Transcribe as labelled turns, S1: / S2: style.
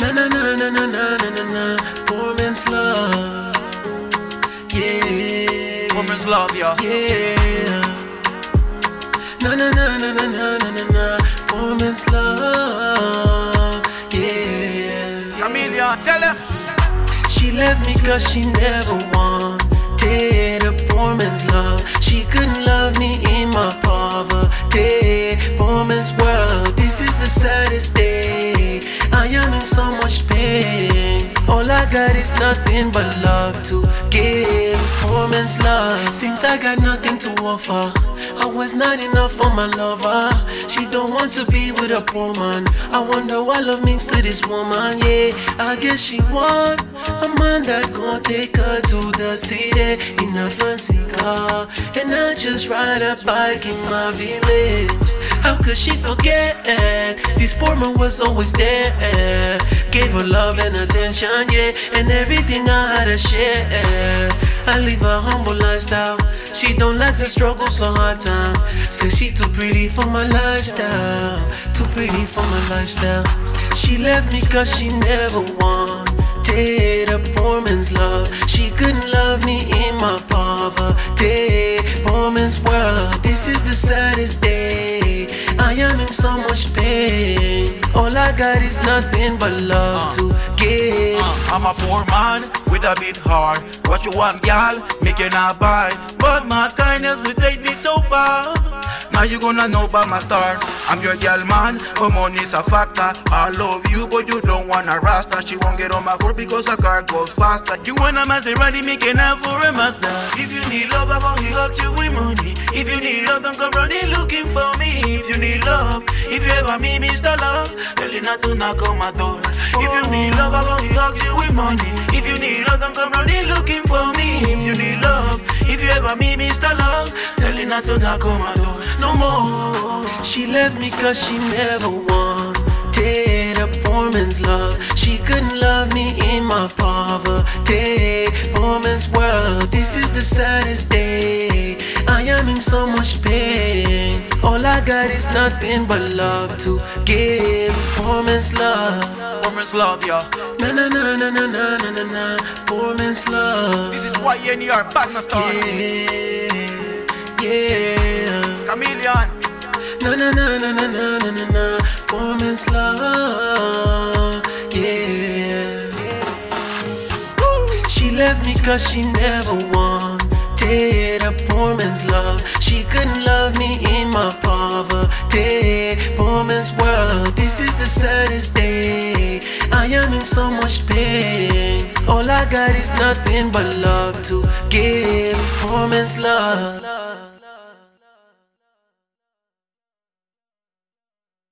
S1: Na na na na na na na na na. Poor man's love. Yeah.
S2: Woman's love, yeah.
S1: Yeah. Na na na na na na na na na. Poor man's love. Yeah.
S2: Kamaleon, tell her.
S1: She left me cause she never wanted a poor man's love. She couldn't love me in my poverty. Got is nothing but love to give. Poor man's love, since I got nothing to offer. I was not enough for my lover. She don't want to be with a poor man. I wonder what love means to this woman. Yeah, I guess she want a man that gon' take her to the city in a fancy car, and not just ride a bike in my village. How could she forget? This poor man was always there. Gave her love and attention, yeah, and everything I had to share. I live a humble lifestyle. She don't like the struggle, so hard time. Say she too pretty for my lifestyle. Too pretty for my lifestyle. She left me cause she never wanted a poor man's love. She couldn't love me in my poverty. Poor man's world, this is the saddest day. I am in so much pain. All I got is nothing but love to give.
S2: Uh, I'm a poor man with a bit heart. What you want, gal? Make you not buy. But my kindness will take me so far. Now you gonna know about my star. I'm your gal man, but money's a factor. I love you, but you don't wanna rasta. She won't get on my court because her car goes faster. You want a Maserati, make it up for a master. If you need love, I'm gonna hook you with money. If you need love, don't come running looking for me. If you need love, if you ever meet Mr. Love, tell you not to knock on my door. If you need love, I'm gonna hug you with money. If you need love, don't come running looking for me. If you need love, if you ever meet Mr. Love, tell you not to knock on my door. No more.
S1: She left me cause she never wanted a poor man's love. She couldn't love me in my poverty. Poor man's world, this is the saddest day. I am in so much pain. Got is nothing but love to give. Poor man's love.
S2: Woman's love, yeah.
S1: Na na na na na na na na na. Poor man's love.
S2: This is why YNER, partner star.
S1: Yeah, yeah.
S2: Kamaleon.
S1: Na na na na na na na na na Poor man's love Yeah She left me cause she never wanted a poor man's love She couldn't love me in my Man's world, this is the saddest day. I am in so much pain. All I got is nothing but love to give. Poor man's love